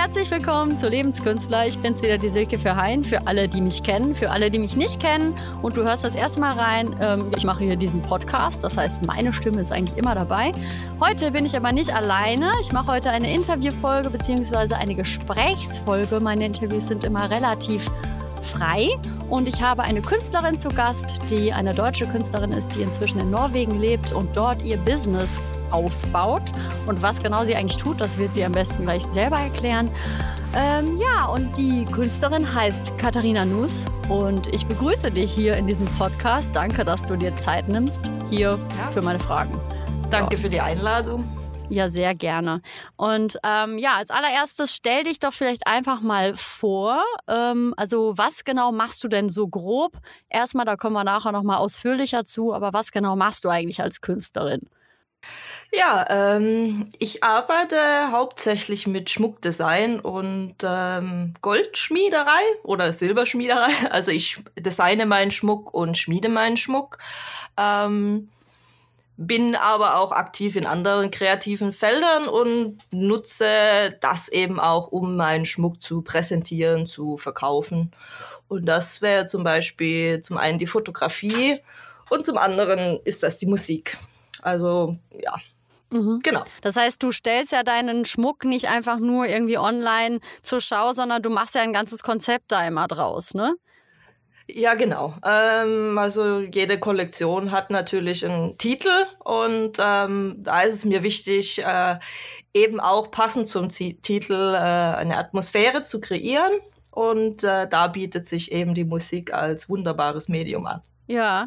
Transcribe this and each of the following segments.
herzlich willkommen zu Lebenskünstler. Ich bin's wieder, die Silke für Hein. Für alle, die mich kennen, für alle, die mich nicht kennen und du hörst das erste Mal rein. Ähm, ich mache hier diesen Podcast, das heißt, meine Stimme ist eigentlich immer dabei. Heute bin ich aber nicht alleine. Ich mache heute eine Interviewfolge bzw. eine Gesprächsfolge. Meine Interviews sind immer relativ frei und ich habe eine Künstlerin zu Gast, die eine deutsche Künstlerin ist, die inzwischen in Norwegen lebt und dort ihr Business aufbaut. Und was genau sie eigentlich tut, das wird sie am besten gleich selber erklären. Ähm, ja, und die Künstlerin heißt Katharina Nuss und ich begrüße dich hier in diesem Podcast. Danke, dass du dir Zeit nimmst hier ja. für meine Fragen. Danke ja. für die Einladung. Ja, sehr gerne. Und ähm, ja, als allererstes stell dich doch vielleicht einfach mal vor. Ähm, also was genau machst du denn so grob? Erstmal, da kommen wir nachher nochmal ausführlicher zu, aber was genau machst du eigentlich als Künstlerin? Ja, ähm, ich arbeite hauptsächlich mit Schmuckdesign und ähm, Goldschmiederei oder Silberschmiederei. Also ich designe meinen Schmuck und schmiede meinen Schmuck. Ähm, bin aber auch aktiv in anderen kreativen Feldern und nutze das eben auch, um meinen Schmuck zu präsentieren, zu verkaufen. Und das wäre zum Beispiel zum einen die Fotografie und zum anderen ist das die Musik. Also ja. Mhm. Genau. Das heißt, du stellst ja deinen Schmuck nicht einfach nur irgendwie online zur Schau, sondern du machst ja ein ganzes Konzept da immer draus, ne? Ja, genau. Ähm, also jede Kollektion hat natürlich einen Titel und ähm, da ist es mir wichtig, äh, eben auch passend zum Z Titel äh, eine Atmosphäre zu kreieren. Und äh, da bietet sich eben die Musik als wunderbares Medium an. Ja.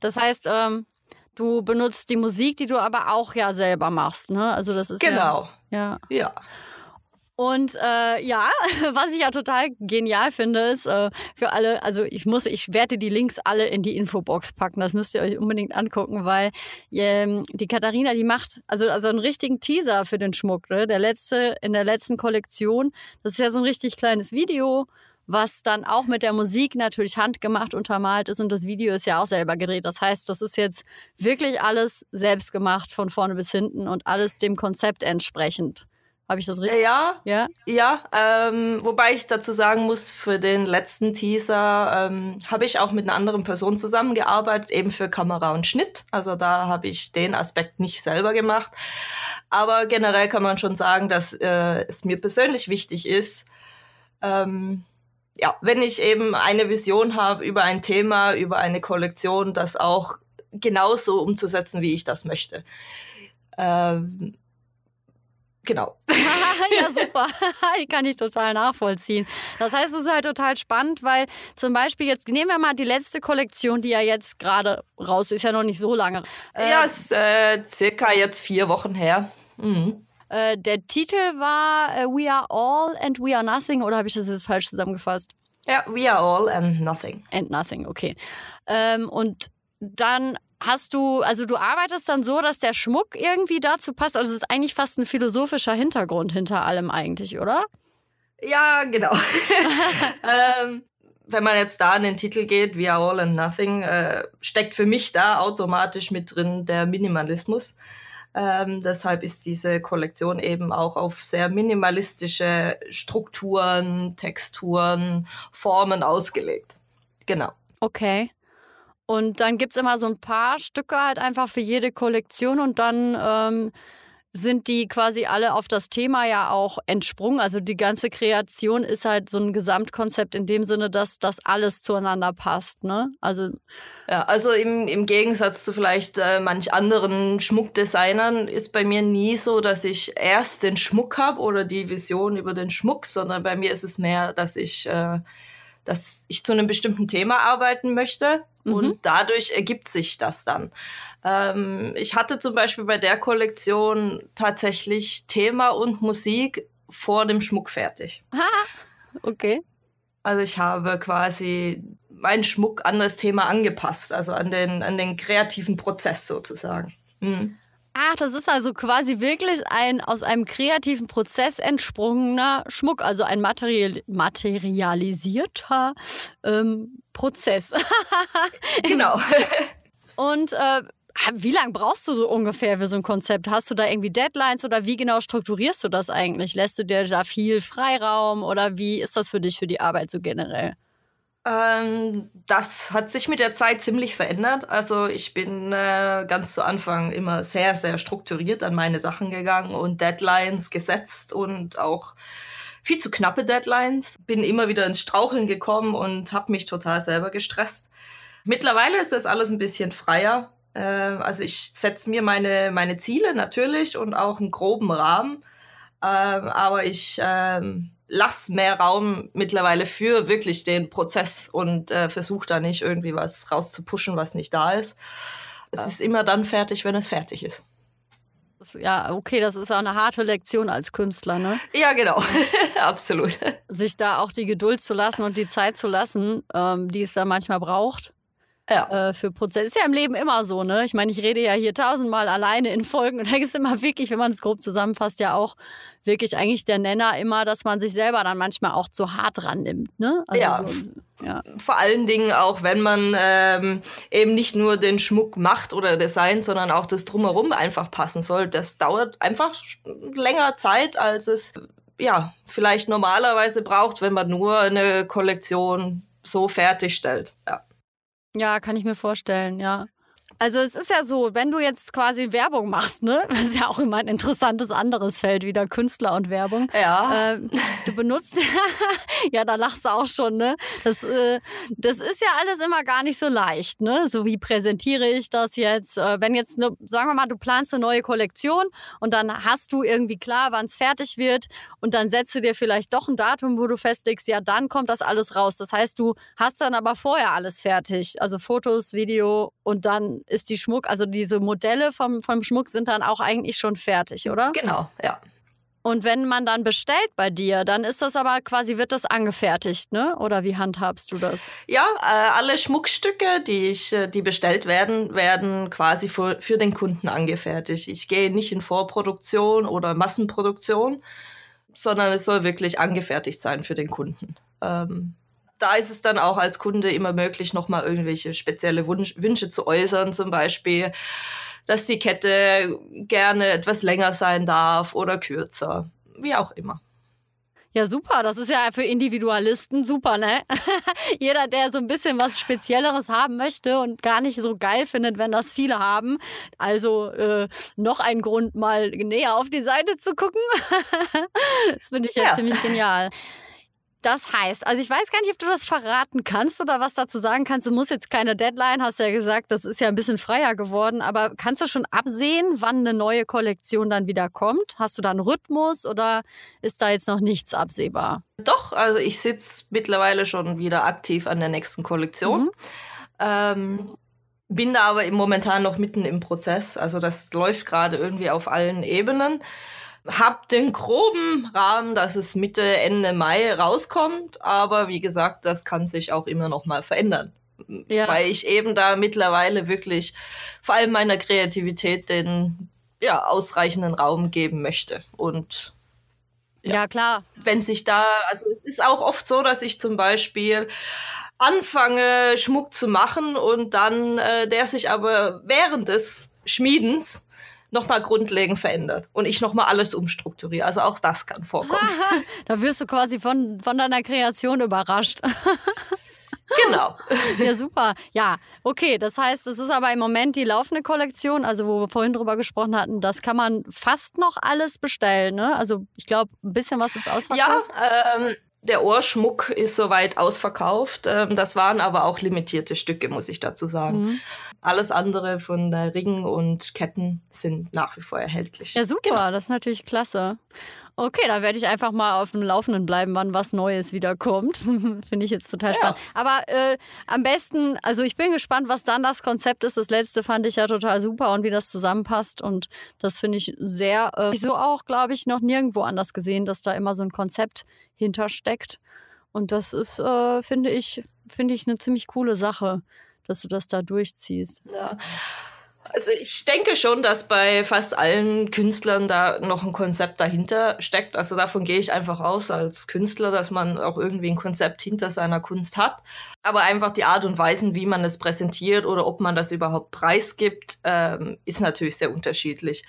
Das heißt, ähm, Du benutzt die Musik, die du aber auch ja selber machst, ne? Also das ist genau. Ja. Ja. ja. Und äh, ja, was ich ja total genial finde, ist äh, für alle, also ich muss, ich werde die Links alle in die Infobox packen. Das müsst ihr euch unbedingt angucken, weil ähm, die Katharina, die macht also, also einen richtigen Teaser für den Schmuck. Ne? Der letzte, in der letzten Kollektion, das ist ja so ein richtig kleines Video was dann auch mit der Musik natürlich handgemacht untermalt ist und das Video ist ja auch selber gedreht. Das heißt, das ist jetzt wirklich alles selbst gemacht von vorne bis hinten und alles dem Konzept entsprechend. Habe ich das richtig? Ja, ja, ja. Ähm, wobei ich dazu sagen muss, für den letzten Teaser ähm, habe ich auch mit einer anderen Person zusammengearbeitet, eben für Kamera und Schnitt. Also da habe ich den Aspekt nicht selber gemacht. Aber generell kann man schon sagen, dass äh, es mir persönlich wichtig ist, ähm, ja, wenn ich eben eine Vision habe über ein Thema, über eine Kollektion, das auch genauso umzusetzen, wie ich das möchte. Ähm, genau. ja, super. Kann ich total nachvollziehen. Das heißt, es ist halt total spannend, weil zum Beispiel jetzt nehmen wir mal die letzte Kollektion, die ja jetzt gerade raus ist, ja noch nicht so lange. Äh, ja, ist äh, circa jetzt vier Wochen her. Mhm. Äh, der Titel war äh, We Are All and We Are Nothing oder habe ich das jetzt falsch zusammengefasst? Ja, We Are All and Nothing. And Nothing, okay. Ähm, und dann hast du, also du arbeitest dann so, dass der Schmuck irgendwie dazu passt. Also es ist eigentlich fast ein philosophischer Hintergrund hinter allem eigentlich, oder? Ja, genau. ähm, wenn man jetzt da an den Titel geht, We Are All and Nothing, äh, steckt für mich da automatisch mit drin der Minimalismus. Ähm, deshalb ist diese Kollektion eben auch auf sehr minimalistische Strukturen, Texturen, Formen ausgelegt. Genau. Okay. Und dann gibt es immer so ein paar Stücke halt einfach für jede Kollektion und dann ähm, sind die quasi alle auf das Thema ja auch entsprungen. Also die ganze Kreation ist halt so ein Gesamtkonzept in dem Sinne, dass das alles zueinander passt. Ne? Also ja, also im, im Gegensatz zu vielleicht äh, manch anderen Schmuckdesignern ist bei mir nie so, dass ich erst den Schmuck habe oder die Vision über den Schmuck, sondern bei mir ist es mehr, dass ich äh, dass ich zu einem bestimmten Thema arbeiten möchte mhm. und dadurch ergibt sich das dann. Ähm, ich hatte zum Beispiel bei der Kollektion tatsächlich Thema und Musik vor dem Schmuck fertig. okay. Also ich habe quasi meinen Schmuck an das Thema angepasst, also an den, an den kreativen Prozess sozusagen. Mhm. Ach, das ist also quasi wirklich ein aus einem kreativen Prozess entsprungener Schmuck, also ein material, materialisierter ähm, Prozess. genau. Und äh, wie lange brauchst du so ungefähr für so ein Konzept? Hast du da irgendwie Deadlines oder wie genau strukturierst du das eigentlich? Lässt du dir da viel Freiraum oder wie ist das für dich für die Arbeit so generell? Ähm, das hat sich mit der Zeit ziemlich verändert. Also ich bin äh, ganz zu Anfang immer sehr, sehr strukturiert an meine Sachen gegangen und Deadlines gesetzt und auch viel zu knappe Deadlines. Bin immer wieder ins Straucheln gekommen und habe mich total selber gestresst. Mittlerweile ist das alles ein bisschen freier. Äh, also ich setze mir meine, meine Ziele natürlich und auch einen groben Rahmen. Äh, aber ich ähm, lass mehr Raum mittlerweile für wirklich den Prozess und äh, versuche da nicht irgendwie was rauszupushen, was nicht da ist. Es ist immer dann fertig, wenn es fertig ist. Ja, okay, das ist auch eine harte Lektion als Künstler, ne? Ja, genau, absolut. Sich da auch die Geduld zu lassen und die Zeit zu lassen, ähm, die es da manchmal braucht ja. äh, für Prozesse. Ist ja im Leben immer so, ne? Ich meine, ich rede ja hier tausendmal alleine in Folgen und da ist immer wirklich, wenn man es grob zusammenfasst, ja auch wirklich eigentlich der Nenner immer, dass man sich selber dann manchmal auch zu hart rannimmt, ne? Also ja. So, ja. Vor allen Dingen auch, wenn man ähm, eben nicht nur den Schmuck macht oder Design, sondern auch das Drumherum einfach passen soll. Das dauert einfach länger Zeit, als es ja vielleicht normalerweise braucht, wenn man nur eine Kollektion so fertigstellt. Ja. Ja, kann ich mir vorstellen, ja. Also es ist ja so, wenn du jetzt quasi Werbung machst, ne, das ist ja auch immer ein interessantes anderes Feld wieder Künstler und Werbung. Ja. Äh, du benutzt ja, da lachst du auch schon, ne? Das, äh, das ist ja alles immer gar nicht so leicht, ne? So wie präsentiere ich das jetzt? Äh, wenn jetzt, ne, sagen wir mal, du planst eine neue Kollektion und dann hast du irgendwie klar, wann es fertig wird und dann setzt du dir vielleicht doch ein Datum, wo du festlegst, ja, dann kommt das alles raus. Das heißt, du hast dann aber vorher alles fertig, also Fotos, Video und dann ist die Schmuck, also diese Modelle vom, vom Schmuck sind dann auch eigentlich schon fertig, oder? Genau, ja. Und wenn man dann bestellt bei dir, dann ist das aber quasi, wird das angefertigt, ne? Oder wie handhabst du das? Ja, äh, alle Schmuckstücke, die ich, äh, die bestellt werden, werden quasi für, für den Kunden angefertigt. Ich gehe nicht in Vorproduktion oder Massenproduktion, sondern es soll wirklich angefertigt sein für den Kunden. Ähm, da ist es dann auch als Kunde immer möglich, nochmal irgendwelche spezielle Wunsch, Wünsche zu äußern, zum Beispiel, dass die Kette gerne etwas länger sein darf oder kürzer, wie auch immer. Ja, super. Das ist ja für Individualisten super, ne? Jeder, der so ein bisschen was Spezielleres haben möchte und gar nicht so geil findet, wenn das viele haben. Also äh, noch ein Grund, mal näher auf die Seite zu gucken. das finde ich ja, ja ziemlich genial. Das heißt, also ich weiß gar nicht, ob du das verraten kannst oder was dazu sagen kannst. Du musst jetzt keine Deadline, hast ja gesagt, das ist ja ein bisschen freier geworden, aber kannst du schon absehen, wann eine neue Kollektion dann wieder kommt? Hast du da einen Rhythmus oder ist da jetzt noch nichts absehbar? Doch, also ich sitze mittlerweile schon wieder aktiv an der nächsten Kollektion. Mhm. Ähm, bin da aber momentan noch mitten im Prozess. Also das läuft gerade irgendwie auf allen Ebenen hab den groben Rahmen, dass es Mitte, Ende Mai rauskommt, aber wie gesagt, das kann sich auch immer noch mal verändern. Ja. Weil ich eben da mittlerweile wirklich vor allem meiner Kreativität den ja, ausreichenden Raum geben möchte. Und ja, ja, klar. Wenn sich da, also es ist auch oft so, dass ich zum Beispiel anfange, Schmuck zu machen und dann äh, der sich aber während des Schmiedens nochmal grundlegend verändert und ich nochmal alles umstrukturiere. Also auch das kann vorkommen. da wirst du quasi von, von deiner Kreation überrascht. Genau. Ja, super. Ja, okay. Das heißt, es ist aber im Moment die laufende Kollektion, also wo wir vorhin drüber gesprochen hatten, das kann man fast noch alles bestellen. Ne? Also ich glaube, ein bisschen was ist ausverkauft. Ja, ähm, der Ohrschmuck ist soweit ausverkauft. Ähm, das waren aber auch limitierte Stücke, muss ich dazu sagen. Mhm. Alles andere von Ringen und Ketten sind nach wie vor erhältlich. Ja, super, genau. das ist natürlich klasse. Okay, da werde ich einfach mal auf dem Laufenden bleiben, wann was Neues wieder kommt. Finde ich jetzt total spannend. Ja. Aber äh, am besten, also ich bin gespannt, was dann das Konzept ist. Das letzte fand ich ja total super und wie das zusammenpasst. Und das finde ich sehr, äh, so auch, glaube ich, noch nirgendwo anders gesehen, dass da immer so ein Konzept hintersteckt. Und das ist, äh, finde ich, finde ich eine ziemlich coole Sache dass du das da durchziehst. Ja. Also ich denke schon, dass bei fast allen Künstlern da noch ein Konzept dahinter steckt. Also davon gehe ich einfach aus als Künstler, dass man auch irgendwie ein Konzept hinter seiner Kunst hat. Aber einfach die Art und Weise, wie man es präsentiert oder ob man das überhaupt preisgibt, ähm, ist natürlich sehr unterschiedlich.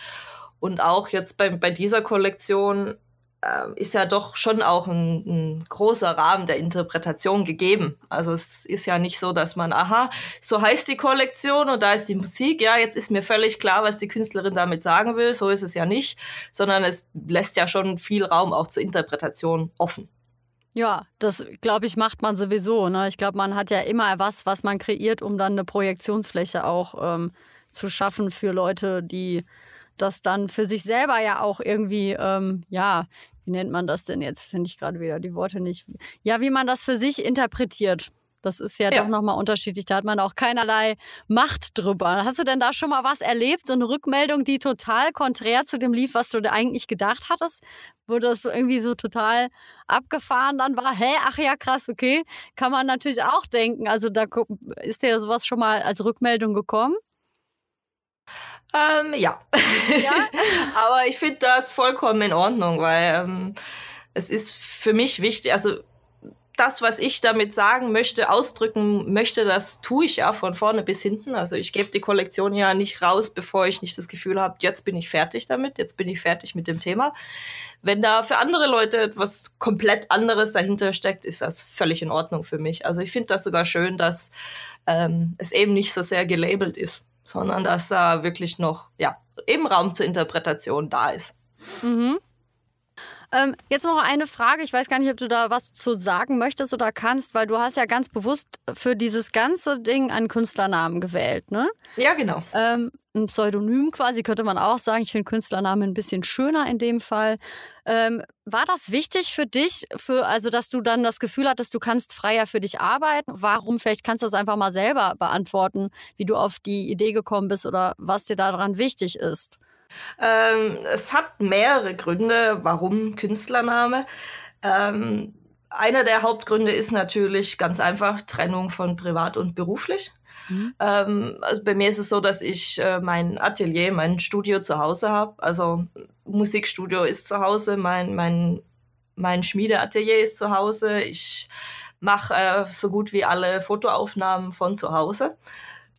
Und auch jetzt bei, bei dieser Kollektion äh, ist ja doch schon auch ein, ein, großer Rahmen der Interpretation gegeben. Also es ist ja nicht so, dass man, aha, so heißt die Kollektion und da ist die Musik, ja, jetzt ist mir völlig klar, was die Künstlerin damit sagen will. So ist es ja nicht, sondern es lässt ja schon viel Raum auch zur Interpretation offen. Ja, das glaube ich macht man sowieso. Ne? Ich glaube, man hat ja immer was, was man kreiert, um dann eine Projektionsfläche auch ähm, zu schaffen für Leute, die das dann für sich selber ja auch irgendwie, ähm, ja, wie nennt man das denn jetzt? Finde ich gerade wieder die Worte nicht. Ja, wie man das für sich interpretiert. Das ist ja, ja. doch nochmal unterschiedlich. Da hat man auch keinerlei Macht drüber. Hast du denn da schon mal was erlebt? So eine Rückmeldung, die total konträr zu dem lief, was du eigentlich gedacht hattest? Wo das irgendwie so total abgefahren dann war? Hä? Ach ja, krass, okay. Kann man natürlich auch denken. Also da ist dir sowas schon mal als Rückmeldung gekommen? Ähm, ja. ja? Aber ich finde das vollkommen in Ordnung, weil ähm, es ist für mich wichtig, also das, was ich damit sagen möchte, ausdrücken möchte, das tue ich ja von vorne bis hinten. Also ich gebe die Kollektion ja nicht raus, bevor ich nicht das Gefühl habe, jetzt bin ich fertig damit, jetzt bin ich fertig mit dem Thema. Wenn da für andere Leute etwas komplett anderes dahinter steckt, ist das völlig in Ordnung für mich. Also ich finde das sogar schön, dass ähm, es eben nicht so sehr gelabelt ist sondern dass da wirklich noch, ja, eben Raum zur Interpretation da ist. Mhm. Ähm, jetzt noch eine Frage. Ich weiß gar nicht, ob du da was zu sagen möchtest oder kannst, weil du hast ja ganz bewusst für dieses ganze Ding einen Künstlernamen gewählt, ne? Ja, genau. Ähm, ein Pseudonym quasi, könnte man auch sagen. Ich finde Künstlernamen ein bisschen schöner in dem Fall. Ähm, war das wichtig für dich, für, also dass du dann das Gefühl hattest, du kannst freier für dich arbeiten? Warum? Vielleicht kannst du das einfach mal selber beantworten, wie du auf die Idee gekommen bist oder was dir daran wichtig ist. Ähm, es hat mehrere Gründe, warum Künstlername. Ähm, einer der Hauptgründe ist natürlich ganz einfach Trennung von privat und beruflich. Mhm. Ähm, also bei mir ist es so, dass ich äh, mein Atelier, mein Studio zu Hause habe. Also Musikstudio ist zu Hause, mein, mein, mein Schmiedeatelier ist zu Hause. Ich mache äh, so gut wie alle Fotoaufnahmen von zu Hause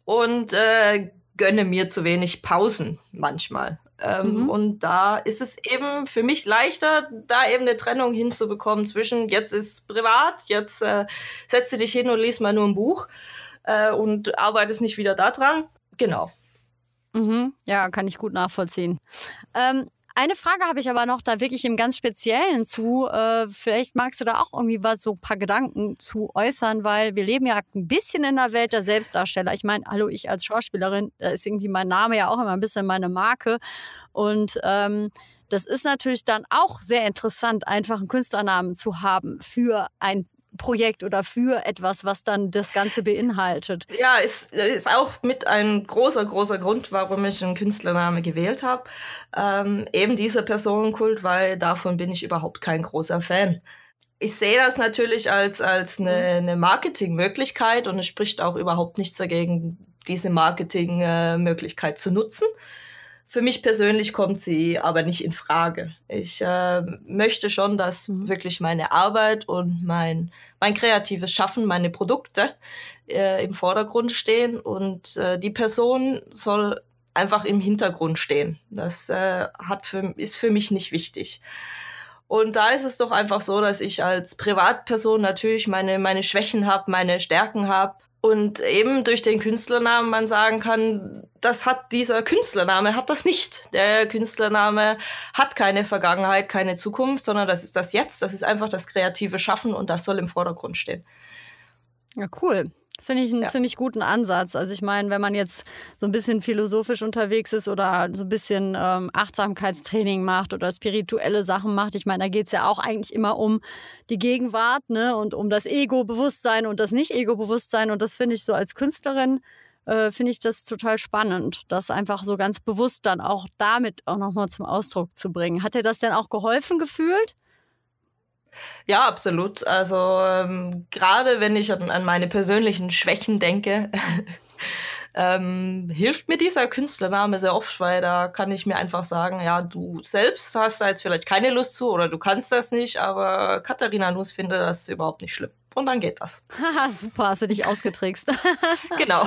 und äh, gönne mir zu wenig Pausen manchmal. Ähm, mhm. Und da ist es eben für mich leichter, da eben eine Trennung hinzubekommen zwischen jetzt ist privat, jetzt äh, setzt du dich hin und liest mal nur ein Buch äh, und arbeitest nicht wieder daran. Genau. Mhm. Ja, kann ich gut nachvollziehen. Ähm, eine Frage habe ich aber noch da wirklich im ganz Speziellen zu. Äh, vielleicht magst du da auch irgendwie was so ein paar Gedanken zu äußern, weil wir leben ja ein bisschen in der Welt der Selbstdarsteller. Ich meine, hallo, ich als Schauspielerin, da ist irgendwie mein Name ja auch immer ein bisschen meine Marke. Und ähm, das ist natürlich dann auch sehr interessant, einfach einen Künstlernamen zu haben für ein Projekt oder für etwas, was dann das Ganze beinhaltet. Ja, ist, ist auch mit ein großer, großer Grund, warum ich einen Künstlername gewählt habe. Ähm, eben dieser Personenkult, weil davon bin ich überhaupt kein großer Fan. Ich sehe das natürlich als, als eine, eine Marketingmöglichkeit und es spricht auch überhaupt nichts dagegen, diese Marketingmöglichkeit zu nutzen. Für mich persönlich kommt sie aber nicht in Frage. Ich äh, möchte schon, dass mhm. wirklich meine Arbeit und mein, mein kreatives Schaffen, meine Produkte äh, im Vordergrund stehen und äh, die Person soll einfach im Hintergrund stehen. Das äh, hat für, ist für mich nicht wichtig. Und da ist es doch einfach so, dass ich als Privatperson natürlich meine, meine Schwächen habe, meine Stärken habe und eben durch den Künstlernamen man sagen kann, das hat dieser Künstlername, hat das nicht. Der Künstlername hat keine Vergangenheit, keine Zukunft, sondern das ist das Jetzt, das ist einfach das kreative Schaffen und das soll im Vordergrund stehen. Ja, cool. Finde ich einen ja. ziemlich guten Ansatz. Also ich meine, wenn man jetzt so ein bisschen philosophisch unterwegs ist oder so ein bisschen ähm, Achtsamkeitstraining macht oder spirituelle Sachen macht, ich meine, da geht es ja auch eigentlich immer um die Gegenwart ne? und um das Ego-Bewusstsein und das Nicht-Ego-Bewusstsein. Und das finde ich so als Künstlerin, äh, finde ich das total spannend, das einfach so ganz bewusst dann auch damit auch nochmal zum Ausdruck zu bringen. Hat dir das denn auch geholfen gefühlt? Ja, absolut. Also ähm, gerade wenn ich an, an, meine persönlichen Schwächen denke, ähm, hilft mir dieser Künstlername sehr oft, weil da kann ich mir einfach sagen, ja, du selbst hast da jetzt vielleicht keine Lust zu oder du kannst das nicht, aber Katharina Nuss findet das überhaupt nicht schlimm. Und dann geht das. Haha, super, hast du dich ausgetrickst. genau.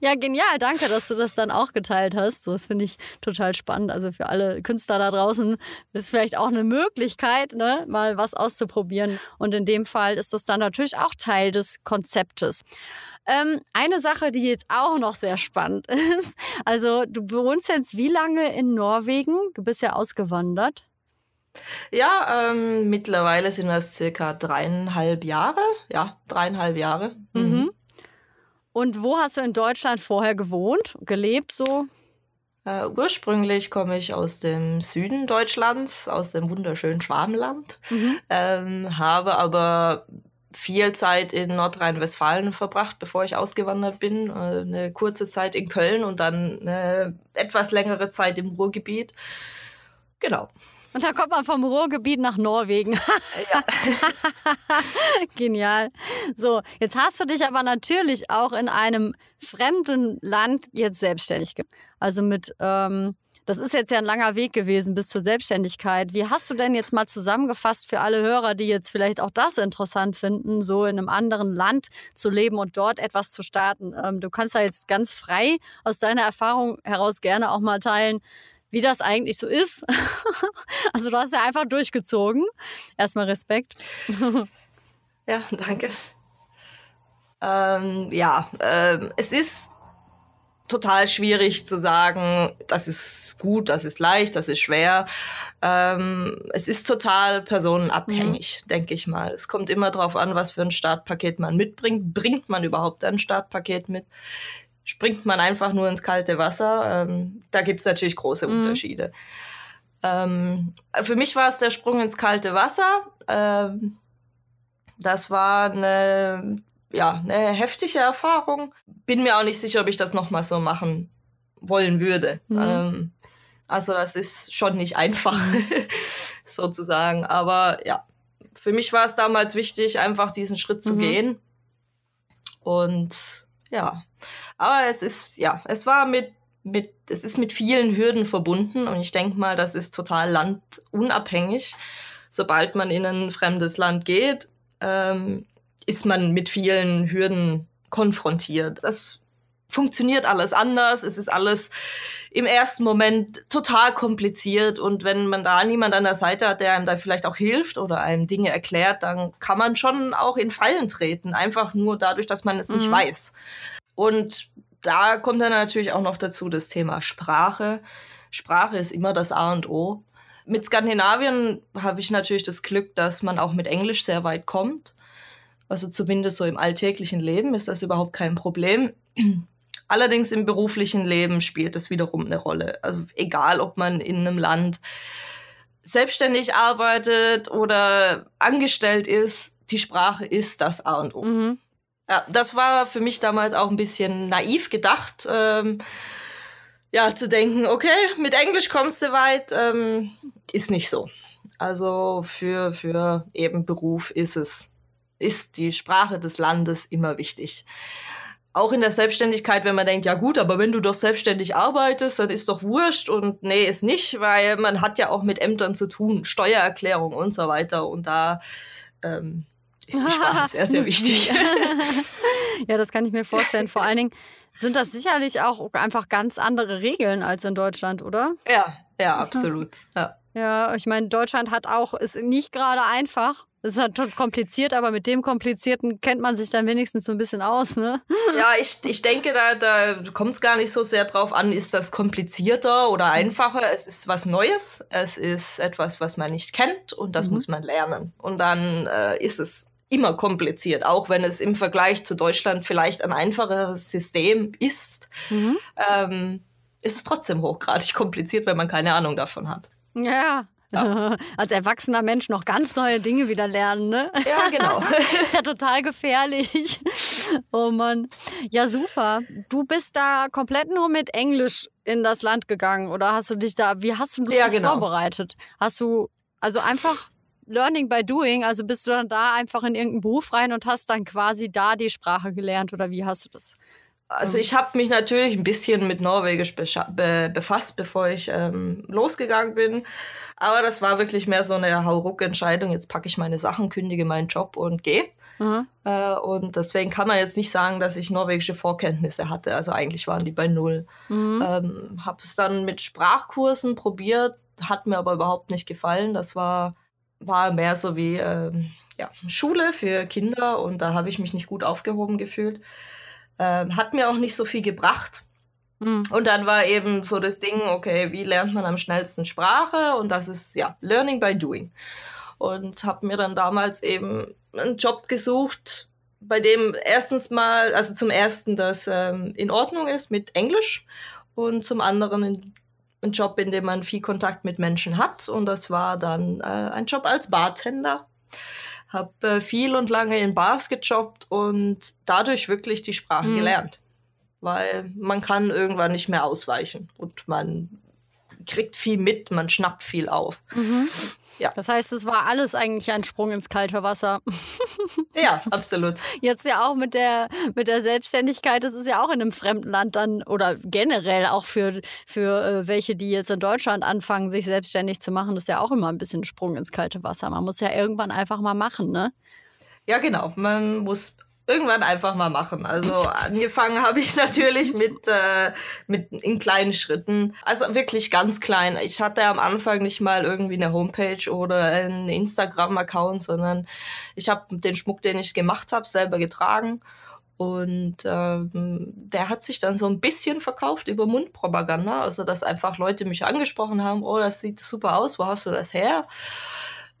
Ja, genial. Danke, dass du das dann auch geteilt hast. das finde ich total spannend. Also für alle Künstler da draußen ist vielleicht auch eine Möglichkeit, ne, mal was auszuprobieren. Und in dem Fall ist das dann natürlich auch Teil des Konzeptes. Ähm, eine Sache, die jetzt auch noch sehr spannend ist. Also du wohnst jetzt wie lange in Norwegen? Du bist ja ausgewandert. Ja, ähm, mittlerweile sind das circa dreieinhalb Jahre. Ja, dreieinhalb Jahre. Mhm. Und wo hast du in Deutschland vorher gewohnt, gelebt so? Äh, ursprünglich komme ich aus dem Süden Deutschlands, aus dem wunderschönen Schwabenland, mhm. ähm, habe aber viel Zeit in Nordrhein-Westfalen verbracht, bevor ich ausgewandert bin. Äh, eine kurze Zeit in Köln und dann eine etwas längere Zeit im Ruhrgebiet. Genau. Und dann kommt man vom Ruhrgebiet nach Norwegen. Genial. So, jetzt hast du dich aber natürlich auch in einem fremden Land jetzt selbstständig gemacht. Also mit, ähm, das ist jetzt ja ein langer Weg gewesen bis zur Selbstständigkeit. Wie hast du denn jetzt mal zusammengefasst für alle Hörer, die jetzt vielleicht auch das interessant finden, so in einem anderen Land zu leben und dort etwas zu starten? Ähm, du kannst da jetzt ganz frei aus deiner Erfahrung heraus gerne auch mal teilen, wie das eigentlich so ist. also du hast ja einfach durchgezogen. Erstmal Respekt. ja, danke. Ähm, ja, ähm, es ist total schwierig zu sagen, das ist gut, das ist leicht, das ist schwer. Ähm, es ist total personenabhängig, mhm. denke ich mal. Es kommt immer darauf an, was für ein Startpaket man mitbringt. Bringt man überhaupt ein Startpaket mit? Springt man einfach nur ins kalte Wasser. Ähm, da gibt es natürlich große mhm. Unterschiede. Ähm, für mich war es der Sprung ins kalte Wasser. Ähm, das war eine, ja, eine heftige Erfahrung. Bin mir auch nicht sicher, ob ich das nochmal so machen wollen würde. Mhm. Ähm, also das ist schon nicht einfach, mhm. sozusagen. Aber ja, für mich war es damals wichtig, einfach diesen Schritt zu mhm. gehen. Und ja, aber es ist, ja, es war mit, mit, es ist mit vielen Hürden verbunden und ich denke mal, das ist total landunabhängig. Sobald man in ein fremdes Land geht, ähm, ist man mit vielen Hürden konfrontiert. Das funktioniert alles anders. Es ist alles im ersten Moment total kompliziert. Und wenn man da niemand an der Seite hat, der einem da vielleicht auch hilft oder einem Dinge erklärt, dann kann man schon auch in Fallen treten. Einfach nur dadurch, dass man es mhm. nicht weiß. Und da kommt dann natürlich auch noch dazu das Thema Sprache. Sprache ist immer das A und O. Mit Skandinavien habe ich natürlich das Glück, dass man auch mit Englisch sehr weit kommt. Also zumindest so im alltäglichen Leben ist das überhaupt kein Problem. Allerdings im beruflichen Leben spielt es wiederum eine Rolle. Also egal, ob man in einem Land selbstständig arbeitet oder angestellt ist, die Sprache ist das A und O. Mhm. Ja, das war für mich damals auch ein bisschen naiv gedacht. Ähm, ja, zu denken, okay, mit Englisch kommst du weit, ähm, ist nicht so. Also für, für eben Beruf ist es, ist die Sprache des Landes immer wichtig. Auch in der Selbstständigkeit, wenn man denkt, ja gut, aber wenn du doch selbstständig arbeitest, dann ist doch wurscht und nee, ist nicht, weil man hat ja auch mit Ämtern zu tun, Steuererklärung und so weiter und da ähm, ist die Sprache sehr, sehr wichtig. ja, das kann ich mir vorstellen. Vor allen Dingen sind das sicherlich auch einfach ganz andere Regeln als in Deutschland, oder? Ja, ja, absolut. Ja. Ja, ich meine, Deutschland hat auch, ist nicht gerade einfach. Es ist halt kompliziert, aber mit dem Komplizierten kennt man sich dann wenigstens so ein bisschen aus, ne? Ja, ich, ich denke, da, da kommt es gar nicht so sehr drauf an, ist das komplizierter oder einfacher. Es ist was Neues, es ist etwas, was man nicht kennt und das mhm. muss man lernen. Und dann äh, ist es immer kompliziert, auch wenn es im Vergleich zu Deutschland vielleicht ein einfacheres System ist, mhm. ähm, ist es trotzdem hochgradig kompliziert, wenn man keine Ahnung davon hat. Ja. Ja. Als erwachsener Mensch noch ganz neue Dinge wieder lernen, ne? Ja, genau. ist ja total gefährlich. Oh Mann. Ja, super. Du bist da komplett nur mit Englisch in das Land gegangen oder hast du dich da, wie hast du dich ja, genau. vorbereitet? Hast du also einfach Learning by Doing? Also bist du dann da einfach in irgendeinen Beruf rein und hast dann quasi da die Sprache gelernt oder wie hast du das Also ich habe mich natürlich ein bisschen mit Norwegisch be befasst, bevor ich ähm, losgegangen bin. Aber das war wirklich mehr so eine Hauruck-Entscheidung. Jetzt packe ich meine Sachen, kündige meinen Job und gehe. Äh, und deswegen kann man jetzt nicht sagen, dass ich norwegische Vorkenntnisse hatte. Also eigentlich waren die bei null. Mhm. Ähm, habe es dann mit Sprachkursen probiert, hat mir aber überhaupt nicht gefallen. Das war, war mehr so wie ähm, ja, Schule für Kinder und da habe ich mich nicht gut aufgehoben gefühlt. Ähm, hat mir auch nicht so viel gebracht. Mhm. Und dann war eben so das Ding, okay, wie lernt man am schnellsten Sprache? Und das ist ja Learning by Doing. Und habe mir dann damals eben einen Job gesucht, bei dem erstens mal, also zum ersten, das ähm, in Ordnung ist mit Englisch und zum anderen ein, ein, Job, in dem man viel Kontakt mit Menschen hat. Und das war dann äh, ein Job als Bartender. Hab äh, viel und lange in Bars gejobbt und dadurch wirklich die Sprache mhm. gelernt. Weil man kann irgendwann nicht mehr ausweichen und man kriegt viel mit, man schnappt viel auf. Mhm. Ja. Das heißt, es war alles eigentlich ein Sprung ins kalte Wasser. ja, absolut. Jetzt ja auch mit der, mit der Selbstständigkeit, das ist ja auch in einem fremden Land dann oder generell auch für, für äh, welche, die jetzt in Deutschland anfangen, sich selbstständig zu machen, das ist ja auch immer ein bisschen Sprung ins kalte Wasser. Man muss ja irgendwann einfach mal machen, ne? Ja, genau. Man muss irgendwann einfach mal machen. Also angefangen habe ich natürlich mit, äh, mit in kleinen Schritten. Also wirklich ganz klein. Ich hatte am Anfang nicht mal irgendwie eine Homepage oder einen Instagram-Account, sondern ich habe den Schmuck, den ich gemacht habe, selber getragen. Und ähm, der hat sich dann so ein bisschen verkauft über Mundpropaganda. Also dass einfach Leute mich angesprochen haben, oh, das sieht super aus, wo hast du das her?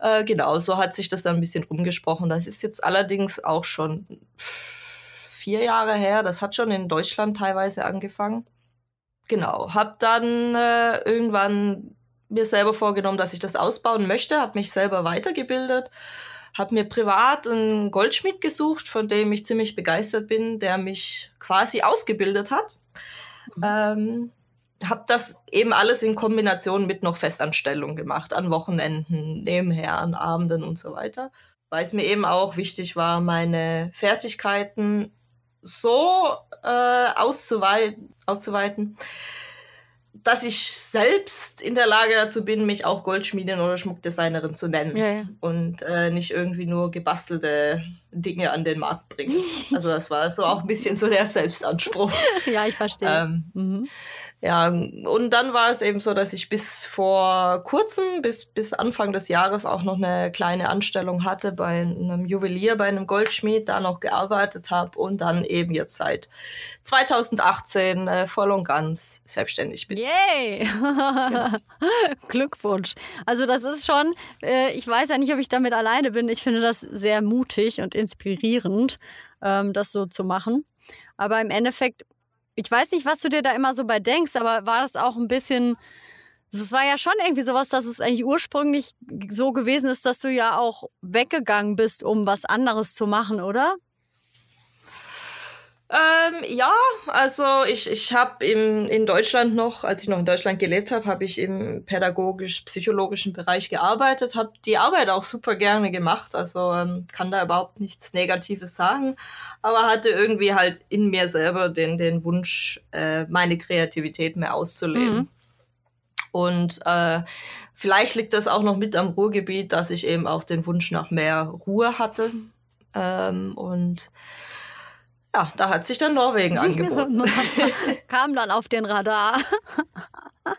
Äh, genau, so hat sich das dann ein bisschen rumgesprochen. Das ist jetzt allerdings auch schon vier Jahre her. Das hat schon in Deutschland teilweise angefangen. Genau, habe dann äh, irgendwann mir selber vorgenommen, dass ich das ausbauen möchte, habe mich selber weitergebildet, habe mir privat einen Goldschmied gesucht, von dem ich ziemlich begeistert bin, der mich quasi ausgebildet hat. Mhm. Ähm, habe das eben alles in Kombination mit noch Festanstellung gemacht, an Wochenenden, nebenher, an Abenden und so weiter. Weil es mir eben auch wichtig war, meine Fertigkeiten so äh, auszuweiten, auszuweiten, dass ich selbst in der Lage dazu bin, mich auch Goldschmiedin oder Schmuckdesignerin zu nennen ja, ja. und äh, nicht irgendwie nur gebastelte Dinge an den Markt bringen. Also das war so auch ein bisschen so der Selbstanspruch. ja, ich verstehe. Ähm, mhm. Ja, und dann war es eben so, dass ich bis vor kurzem, bis, bis Anfang des Jahres auch noch eine kleine Anstellung hatte bei einem Juwelier, bei einem Goldschmied, da noch gearbeitet habe und dann eben jetzt seit 2018 äh, voll und ganz selbstständig bin. Yay! Ja. Glückwunsch. Also das ist schon, äh, ich weiß ja nicht, ob ich damit alleine bin. Ich finde das sehr mutig und inspirierend, ähm, das so zu machen. Aber im Endeffekt ich weiß nicht, was du dir da immer so bei denkst, aber war das auch ein bisschen. Es war ja schon irgendwie sowas, dass es eigentlich ursprünglich so gewesen ist, dass du ja auch weggegangen bist, um was anderes zu machen, oder? Ähm, ja, also ich, ich habe in Deutschland noch, als ich noch in Deutschland gelebt habe, habe ich im pädagogisch-psychologischen Bereich gearbeitet, habe die Arbeit auch super gerne gemacht, also ähm, kann da überhaupt nichts Negatives sagen, aber hatte irgendwie halt in mir selber den, den Wunsch, äh, meine Kreativität mehr auszuleben. Mhm. Und äh, vielleicht liegt das auch noch mit am Ruhrgebiet, dass ich eben auch den Wunsch nach mehr Ruhe hatte. Ähm, und ja, da hat sich dann Norwegen angeboten. Kam dann auf den Radar.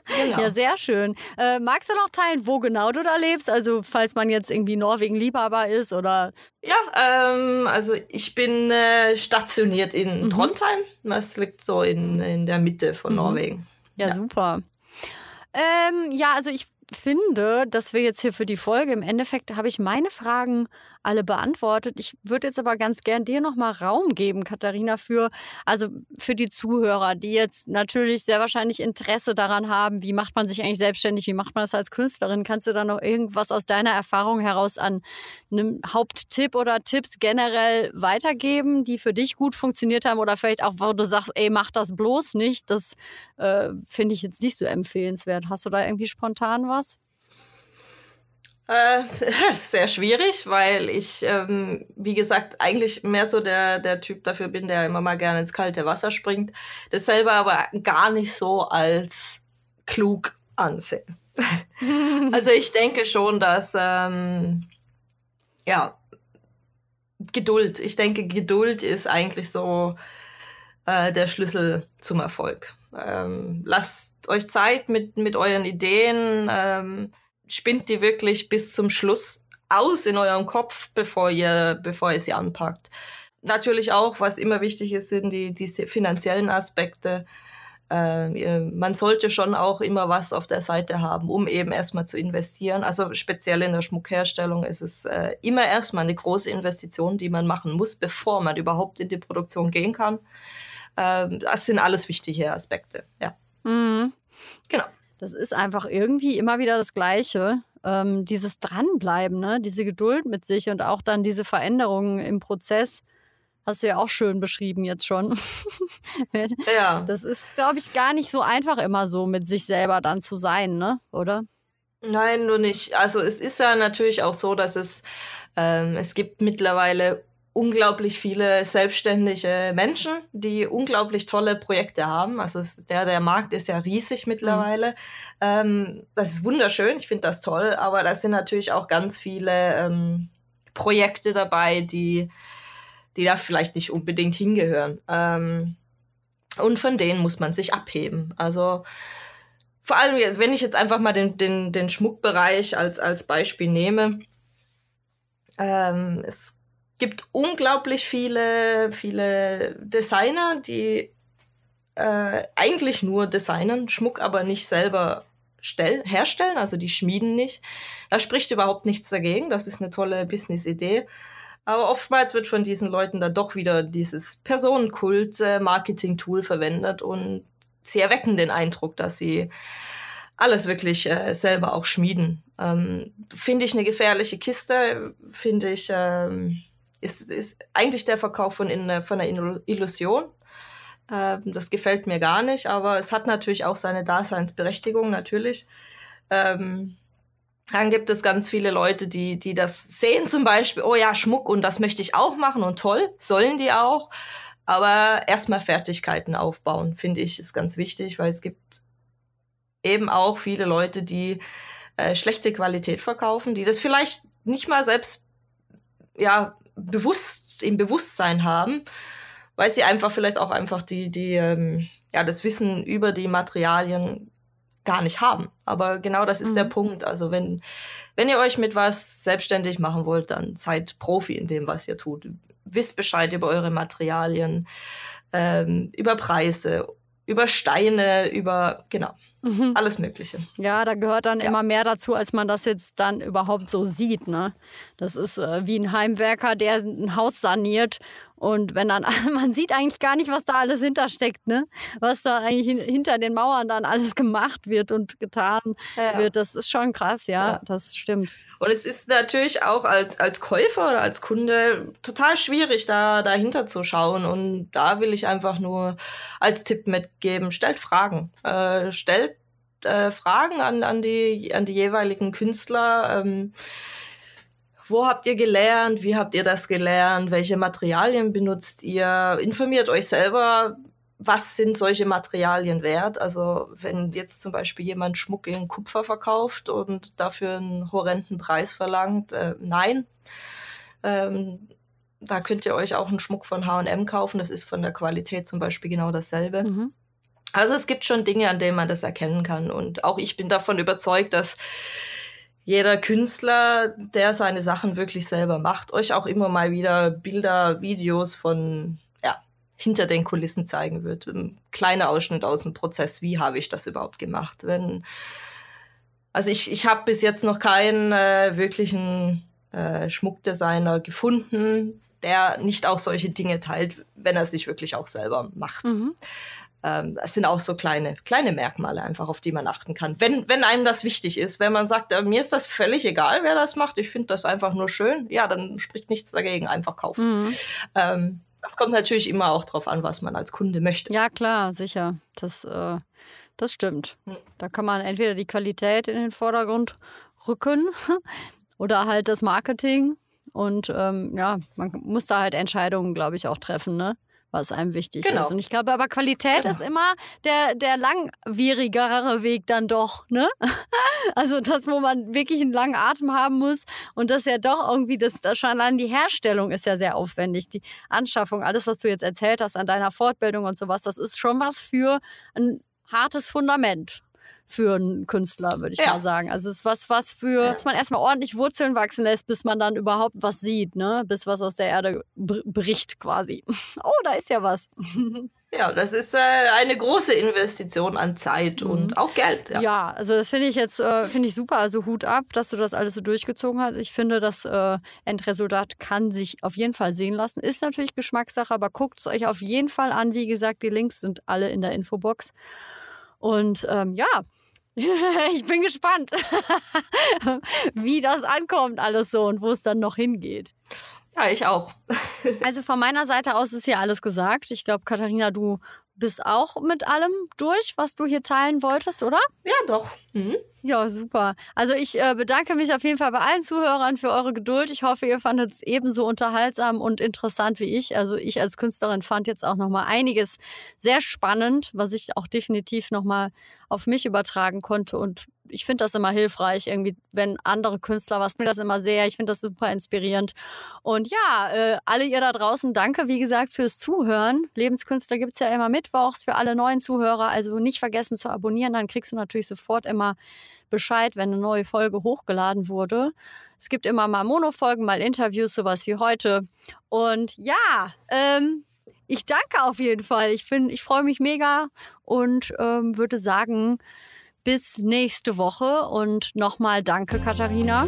Genau. Ja, sehr schön. Äh, magst du noch teilen, wo genau du da lebst? Also, falls man jetzt irgendwie Norwegen-Liebhaber ist oder. Ja, ähm, also ich bin äh, stationiert in mhm. Trondheim. Das liegt so in, in der Mitte von mhm. Norwegen. Ja, ja. super. Ähm, ja, also ich finde, dass wir jetzt hier für die Folge im Endeffekt habe ich meine Fragen alle beantwortet. Ich würde jetzt aber ganz gern dir nochmal Raum geben, Katharina, für, also für die Zuhörer, die jetzt natürlich sehr wahrscheinlich Interesse daran haben, wie macht man sich eigentlich selbstständig, wie macht man das als Künstlerin? Kannst du da noch irgendwas aus deiner Erfahrung heraus an einem Haupttipp oder Tipps generell weitergeben, die für dich gut funktioniert haben oder vielleicht auch, wo du sagst, ey, mach das bloß nicht, das äh, finde ich jetzt nicht so empfehlenswert. Hast du da irgendwie spontan was? Äh, sehr schwierig, weil ich, ähm, wie gesagt, eigentlich mehr so der, der Typ dafür bin, der immer mal gerne ins kalte Wasser springt. Das selber aber gar nicht so als klug ansehen. also ich denke schon, dass, ähm, ja, Geduld. Ich denke, Geduld ist eigentlich so äh, der Schlüssel zum Erfolg. Ähm, lasst euch Zeit mit, mit euren Ideen. Ähm, spinnt die wirklich bis zum Schluss aus in eurem Kopf, bevor ihr, bevor ihr sie anpackt. Natürlich auch, was immer wichtig ist, sind die, diese finanziellen Aspekte. Äh, man sollte schon auch immer was auf der Seite haben, um eben erstmal zu investieren. Also speziell in der Schmuckherstellung ist es äh, immer erstmal eine große Investition, die man machen muss, bevor man überhaupt in die Produktion gehen kann. Äh, das sind alles wichtige Aspekte, ja. Mhm. Genau. Das ist einfach irgendwie immer wieder das Gleiche. Ähm, dieses Dranbleiben, ne? diese Geduld mit sich und auch dann diese Veränderungen im Prozess. Hast du ja auch schön beschrieben jetzt schon. ja. Das ist, glaube ich, gar nicht so einfach immer so mit sich selber dann zu sein, ne? Oder? Nein, nur nicht. Also es ist ja natürlich auch so, dass es, ähm, es gibt mittlerweile unglaublich viele selbstständige Menschen, die unglaublich tolle Projekte haben. Also es, der, der Markt ist ja riesig mittlerweile. Mhm. Ähm, das ist wunderschön, ich finde das toll, aber da sind natürlich auch ganz viele ähm, Projekte dabei, die, die da vielleicht nicht unbedingt hingehören. Ähm, und von denen muss man sich abheben. Also vor allem, wenn ich jetzt einfach mal den, den, den Schmuckbereich als, als Beispiel nehme, ähm, es gibt unglaublich viele, viele Designer, die äh, eigentlich nur designen, Schmuck aber nicht selber stell, herstellen, also die schmieden nicht. Da spricht überhaupt nichts dagegen, das ist eine tolle Business-Idee. Aber oftmals wird von diesen Leuten da doch wieder dieses Personenkult-Marketing-Tool verwendet und sie erwecken den Eindruck, dass sie alles wirklich äh, selber auch schmieden. Ähm, finde ich eine gefährliche Kiste, finde ich ähm, ist, ist eigentlich der Verkauf von, in, von einer Illusion. Ähm, das gefällt mir gar nicht, aber es hat natürlich auch seine Daseinsberechtigung, natürlich. Ähm, dann gibt es ganz viele Leute, die, die das sehen, zum Beispiel, oh ja, Schmuck und das möchte ich auch machen und toll, sollen die auch. Aber erstmal Fertigkeiten aufbauen, finde ich, ist ganz wichtig, weil es gibt eben auch viele Leute, die äh, schlechte Qualität verkaufen, die das vielleicht nicht mal selbst ja, bewusst, im Bewusstsein haben, weil sie einfach vielleicht auch einfach die, die, ähm, ja, das Wissen über die Materialien gar nicht haben. Aber genau das ist mhm. der Punkt. Also wenn, wenn ihr euch mit was selbstständig machen wollt, dann seid Profi in dem, was ihr tut. Wisst Bescheid über eure Materialien, ähm, über Preise, über Steine, über, genau. Mhm. Alles Mögliche. Ja, da gehört dann ja. immer mehr dazu, als man das jetzt dann überhaupt so sieht. Ne? Das ist äh, wie ein Heimwerker, der ein Haus saniert und wenn dann, man sieht eigentlich gar nicht, was da alles hintersteckt, ne? Was da eigentlich hinter den Mauern dann alles gemacht wird und getan ja. wird. Das ist schon krass, ja, ja, das stimmt. Und es ist natürlich auch als, als Käufer oder als Kunde total schwierig, da dahinter zu schauen. Und da will ich einfach nur als Tipp mitgeben, stellt Fragen. Äh, stellt äh, Fragen an, an, die, an die jeweiligen Künstler. Ähm, wo habt ihr gelernt? Wie habt ihr das gelernt? Welche Materialien benutzt ihr? Informiert euch selber, was sind solche Materialien wert? Also wenn jetzt zum Beispiel jemand Schmuck in Kupfer verkauft und dafür einen horrenden Preis verlangt, äh, nein. Ähm, da könnt ihr euch auch einen Schmuck von H&M kaufen. Das ist von der Qualität zum Beispiel genau dasselbe. Mhm. Also es gibt schon Dinge, an denen man das erkennen kann. Und auch ich bin davon überzeugt, dass jeder Künstler, der seine Sachen wirklich selber macht, euch auch immer mal wieder Bilder, Videos von ja, hinter den Kulissen zeigen wird. Ein kleiner Ausschnitt aus dem Prozess, wie habe ich das überhaupt gemacht. Wenn, also ich, ich habe bis jetzt noch keinen äh, wirklichen äh, Schmuckdesigner gefunden, der nicht auch solche Dinge teilt, wenn er sich wirklich auch selber macht. Mhm ähm, es sind auch so kleine, kleine Merkmale einfach, auf die man achten kann. Wenn, wenn einem das wichtig ist, wenn man sagt, äh, mir ist das völlig egal, wer das macht, ich finde das einfach nur schön, ja, dann spricht nichts dagegen, einfach kaufen. Mhm. Ähm, das kommt natürlich immer auch drauf an, was man als Kunde möchte. Ja, klar, sicher. Das, äh, das stimmt. Mhm. Da kann man entweder die Qualität in den Vordergrund rücken oder halt das Marketing. Und ähm, ja, man muss da halt Entscheidungen, glaube ich, auch treffen, ne? Was einem wichtig genau. ist. Und ich glaube, aber Qualität genau. ist immer der, der langwierigere Weg dann doch, ne? Also das, wo man wirklich einen langen Atem haben muss und das ja doch irgendwie, das, das schon allein die Herstellung ist ja sehr aufwendig. Die Anschaffung, alles, was du jetzt erzählt hast an deiner Fortbildung und sowas, das ist schon was für ein hartes Fundament für einen Künstler, würde ich ja. mal sagen. Also es ist was, was für, ja. dass man erstmal ordentlich Wurzeln wachsen lässt, bis man dann überhaupt was sieht, ne? Bis was aus der Erde bricht quasi. Oh, da ist ja was. Ja, das ist äh, eine große Investition an Zeit mhm. und auch Geld. Ja, ja also das finde ich jetzt äh, finde ich super. Also Hut ab, dass du das alles so durchgezogen hast. Ich finde, das äh, Endresultat kann sich auf jeden Fall sehen lassen. Ist natürlich Geschmackssache, aber guckt es euch auf jeden Fall an. Wie gesagt, die Links sind alle in der Infobox. Und ähm, ja, ich bin gespannt, wie das ankommt alles so und wo es dann noch hingeht. Ja, ich auch. also von meiner Seite aus ist hier alles gesagt. Ich glaube, Katharina, du bist auch mit allem durch, was du hier teilen wolltest, oder? Ja, doch. Mhm. Ja, super. Also ich äh, bedanke mich auf jeden Fall bei allen Zuhörern für eure Geduld. Ich hoffe, ihr fandet es ebenso unterhaltsam und interessant wie ich. Also ich als Künstlerin fand jetzt auch noch mal einiges sehr spannend, was ich auch definitiv noch mal auf mich übertragen konnte und ich finde das immer hilfreich, irgendwie, wenn andere Künstler was, mir das immer sehr, ich finde das super inspirierend. Und ja, äh, alle ihr da draußen, danke, wie gesagt, fürs Zuhören. Lebenskünstler gibt es ja immer mittwochs für alle neuen Zuhörer, also nicht vergessen zu abonnieren, dann kriegst du natürlich sofort immer Bescheid, wenn eine neue Folge hochgeladen wurde. Es gibt immer mal Monofolgen, mal Interviews, sowas wie heute. Und ja, ähm, ich danke auf jeden Fall. Ich, ich freue mich mega und ähm, würde sagen, bis nächste Woche und nochmal danke, Katharina.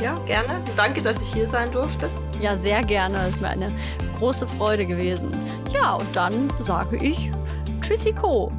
Ja, gerne. Danke, dass ich hier sein durfte. Ja, sehr gerne. Es ist mir eine große Freude gewesen. Ja, und dann sage ich Tschüssiko.